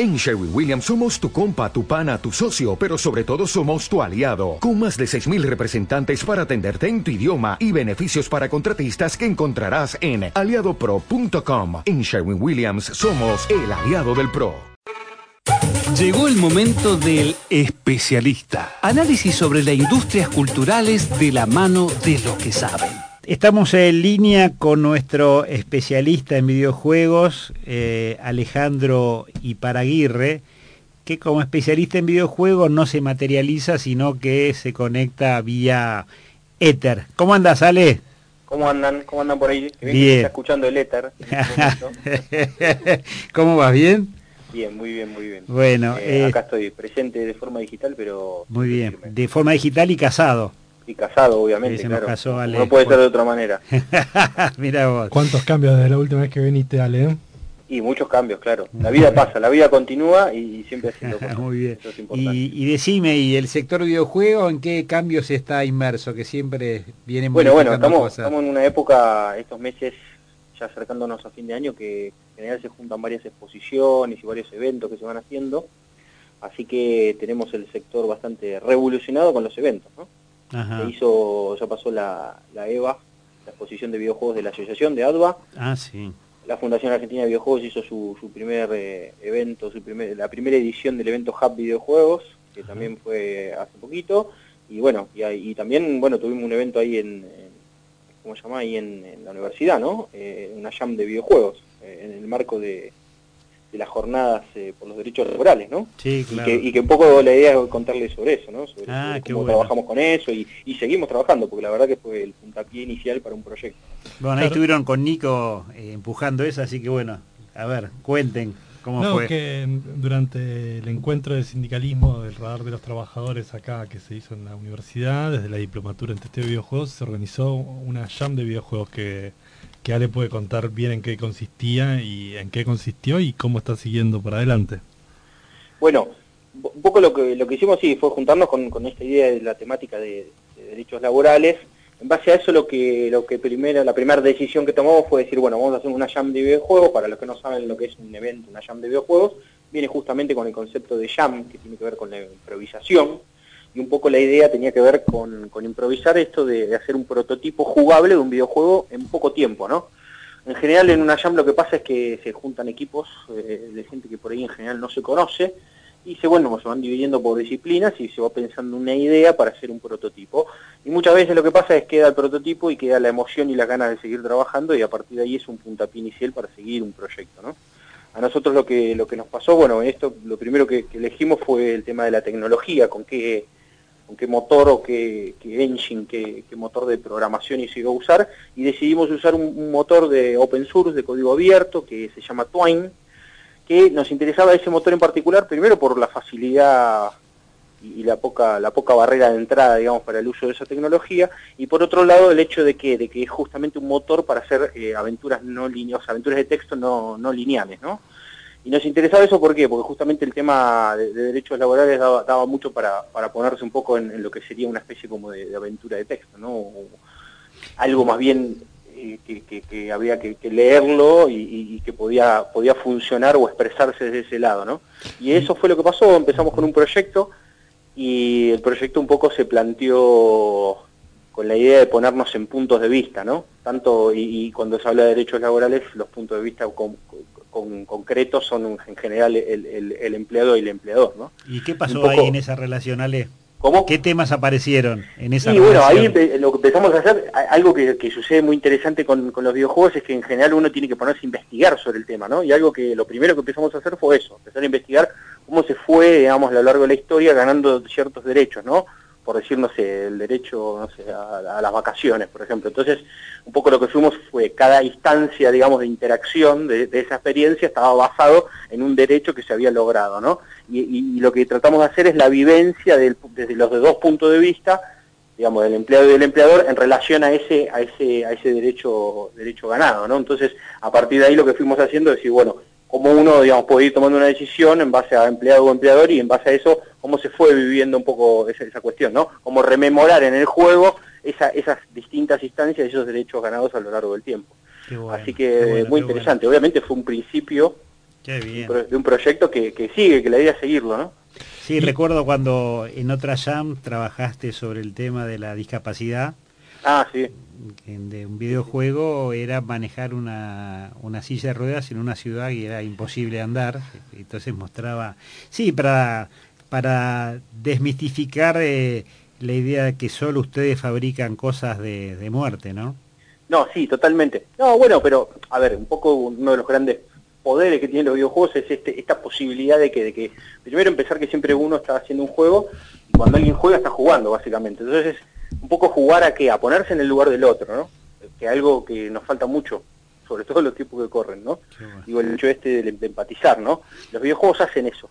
En Sherwin Williams somos tu compa, tu pana, tu socio, pero sobre todo somos tu aliado, con más de 6.000 representantes para atenderte en tu idioma y beneficios para contratistas que encontrarás en aliadopro.com. En Sherwin Williams somos el aliado del PRO. Llegó el momento del especialista. Análisis sobre las industrias culturales de la mano de los que saben. Estamos en línea con nuestro especialista en videojuegos, eh, Alejandro Iparaguirre, que como especialista en videojuegos no se materializa, sino que se conecta vía éter. ¿Cómo andas, Ale? ¿Cómo andan? ¿Cómo andan por ahí? Bien. Está escuchando el éter. Este ¿Cómo vas? ¿Bien? Bien, muy bien, muy bien. Bueno, Eh, eh, acá estoy presente de forma digital, pero... muy bien. De forma digital y casado. Y casado, obviamente, claro. casó Ale. No puede ser de otra manera. Mira vos. ¿Cuántos cambios desde la última vez que viniste, Ale? Y muchos cambios, claro. La vida pasa, la vida continúa y, siempre haciendo cosas. Muy bien. Eso es importante. Y, y decime, ¿y el sector videojuego en qué cambios está inmerso? Que siempre viene Bueno, bueno, estamos, cosas. estamos en una época, estos meses, ya acercándonos a fin de año, que en general se juntan varias exposiciones y varios eventos que se van haciendo. Así que tenemos el sector bastante revolucionado con los eventos, ¿no? Ajá. Se hizo, ya pasó la, la EVA, la exposición de videojuegos de la asociación de ADVA. Ah, sí. La Fundación Argentina de Videojuegos hizo su, su primer eh, evento, su primer, la primera edición del evento Hub Videojuegos, que también fue hace poquito. Y bueno, y, y también bueno tuvimos un evento ahí en, en- ¿cómo se llama? Ahí en, en la universidad, ¿no? Eh, una jam de videojuegos, eh, en el marco de, de las jornadas eh, por los derechos laborales, ¿no? Sí, Y claro. que, y que un poco la idea es contarles sobre eso, ¿no? Sobre, Ah, sobre cómo bueno. trabajamos con eso y, y seguimos trabajando, porque la verdad que fue el puntapié inicial para un proyecto. Bueno, ahí Claro. estuvieron con Nico eh, empujando eso, así que bueno, a ver, cuenten cómo No, fue. que mm, durante el encuentro de sindicalismo del radar de los trabajadores acá que se hizo en la universidad, desde la diplomatura en testeo de videojuegos, se organizó una jam de videojuegos que, que Ale puede contar bien en qué consistía y en qué consistió y cómo está siguiendo por adelante. Bueno, un poco lo que, lo que hicimos sí fue juntarnos con, con esta idea de la temática de, de derechos laborales. En base a eso lo que, lo que primero, la primera decisión que tomamos fue decir, bueno, vamos a hacer una jam de videojuegos, para los que no saben lo que es un evento, una jam de videojuegos, viene justamente con el concepto de jam, que tiene que ver con la improvisación, un poco la idea tenía que ver con, improvisar esto de, hacer un prototipo jugable de un videojuego en poco tiempo, ¿no? En general en una jam lo que pasa es que se juntan equipos eh, de gente que por ahí en general no se conoce y se, bueno, se van dividiendo por disciplinas y se va pensando una idea para hacer un prototipo. Y muchas veces lo que pasa es que queda el prototipo y queda la emoción y las ganas de seguir trabajando y a partir de ahí es un puntapié inicial para seguir un proyecto, ¿no? A nosotros lo que, lo que nos pasó, bueno, en esto lo primero que elegimos fue el tema de la tecnología, con qué, con qué motor o qué, engine, qué, motor de programación y usar, y decidimos usar un, motor de open source, de código abierto, que se llama Twine, que nos interesaba ese motor en particular, primero por la facilidad y, y la poca la poca barrera de entrada, digamos, para el uso de esa tecnología, y por otro lado el hecho de que, de que es justamente un motor para hacer eh, aventuras no lineales, aventuras de texto no, no lineales, ¿no? Y nos interesaba eso ¿por qué? Porque justamente el tema de, de derechos laborales daba, daba mucho para, para ponerse un poco en, en lo que sería una especie como de, de aventura de texto, ¿no? O algo más bien eh, que, que- que había que, que leerlo y, que podía, podía funcionar o expresarse desde ese lado, ¿no? Y eso fue lo que pasó, empezamos con un proyecto y el proyecto un poco se planteó con la idea de ponernos en puntos de vista, ¿no? Tanto, y, y cuando se habla de derechos laborales, los puntos de vista con- con- concretos son en general el, el- el empleado y el empleador, ¿no? ¿Y qué pasó poco- ahí en esa relación, Ale? ¿Cómo? ¿Qué temas aparecieron en esa Y bueno, ahí relación? lo que empezamos a hacer, algo que, que sucede muy interesante con, con los videojuegos es que en general uno tiene que ponerse a investigar sobre el tema, ¿no? Y algo que lo primero que empezamos a hacer fue eso, empezar a investigar cómo se fue, digamos, a lo largo de la historia ganando ciertos derechos, ¿no? Por decir, no sé, el derecho, no sé, a, las vacaciones, por ejemplo. Entonces, un poco lo que fuimos fue cada instancia, digamos, de interacción de, de esa experiencia estaba basado en un derecho que se había logrado, ¿no? Y, y- y lo que tratamos de hacer es la vivencia del- desde los de dos puntos de vista, digamos, del empleado y del empleador en relación a ese, a ese, a ese derecho, derecho ganado, ¿no? Entonces, a partir de ahí lo que fuimos haciendo es decir, bueno, cómo uno, digamos, puede ir tomando una decisión en base a empleado o empleador y en base a eso, cómo se fue viviendo un poco esa, esa cuestión, ¿no? Como rememorar en el juego esa- esas distintas instancias y esos derechos ganados a lo largo del tiempo. Bueno, Así que bueno, muy interesante. Obviamente fue un principio, de un proyecto que, que, sigue, que la idea es seguirlo, ¿no? Sí, recuerdo cuando en otra jam trabajaste sobre el tema de la discapacidad. Ah, sí. De un videojuego era manejar una, una silla de ruedas en una ciudad que era imposible andar. Entonces mostraba... Sí, para, para desmistificar eh, la idea de que solo ustedes fabrican cosas de, de muerte, ¿no? No, sí, totalmente. No, bueno, pero, a ver, un poco uno de los grandes poderes que tienen los videojuegos es este, esta posibilidad de que, de que, primero empezar que siempre uno está haciendo un juego y cuando alguien juega está jugando básicamente. Entonces es un poco jugar a qué, a ponerse en el lugar del otro, ¿no? Que algo que nos falta mucho, sobre todo los tipos que corren, ¿no? Digo, el hecho este de, empatizar, ¿no? Los videojuegos hacen eso.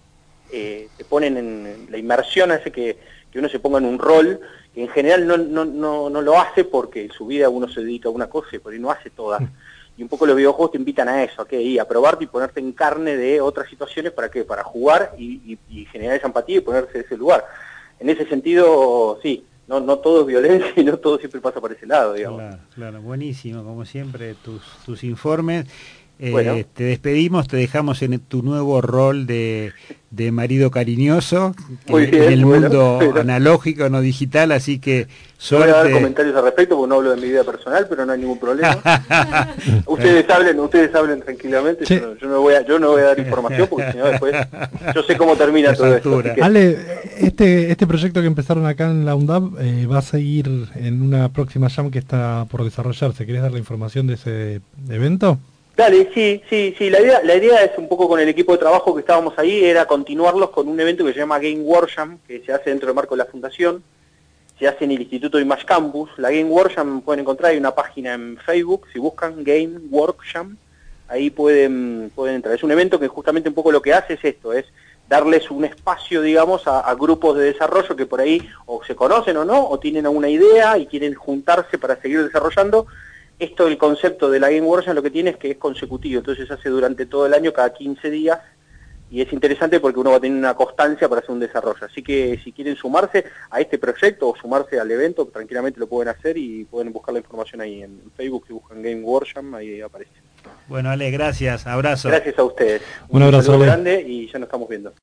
Eh, te ponen en la inmersión, hace que, que uno se ponga en un rol que en general no, no, no, no lo hace porque en su vida uno se dedica a una cosa y por ahí no hace todas. Y un poco los videojuegos te invitan a eso, a que y a probarte y ponerte en carne de otras situaciones para qué, para jugar y, generar esa empatía y ponerse en ese lugar. En ese sentido, sí, no, no todo es violencia y no todo siempre pasa por ese lado, digamos. Claro, claro, buenísimo, como siempre, tus, tus informes. Eh, te despedimos, te dejamos en tu nuevo rol de, marido cariñoso en el mundo analógico, no digital, así que suerte. voy a dar comentarios al respecto porque no hablo de mi vida personal, pero no hay ningún problema. ustedes hablen, ustedes hablen tranquilamente, yo, no, voy a, yo no voy a dar información porque si no después yo sé cómo termina todo esto. Ale, este, este proyecto que empezaron acá en la UNDAP eh, va a seguir en una próxima jam que está por desarrollarse. ¿Querés dar la información de ese evento? Dale, sí, sí, sí. La idea, la idea es un poco con el equipo de trabajo que estábamos ahí, era continuarlos con un evento que se llama Game Workshop, que se hace dentro del marco de la Fundación, se hace en el Instituto Image Campus. La Game Workshop pueden encontrar, hay una página en Facebook, si buscan Game Workshop, ahí pueden, pueden entrar. Es un evento que justamente un poco lo que hace es esto, es darles un espacio, digamos, a, a, grupos de desarrollo que por ahí o se conocen o no, o tienen alguna idea y quieren juntarse para seguir desarrollando, esto, el concepto de la Game Workshop lo que tiene es que es consecutivo, entonces se hace durante todo el año, cada 15 días, y es interesante porque uno va a tener una constancia para hacer un desarrollo. Así que si quieren sumarse a este proyecto o sumarse al evento, tranquilamente lo pueden hacer y pueden buscar la información ahí en Facebook, si buscan Game Workshop, ahí aparece. Bueno, Ale, gracias, abrazo. Gracias a ustedes. Un, abrazo grande y ya nos estamos viendo.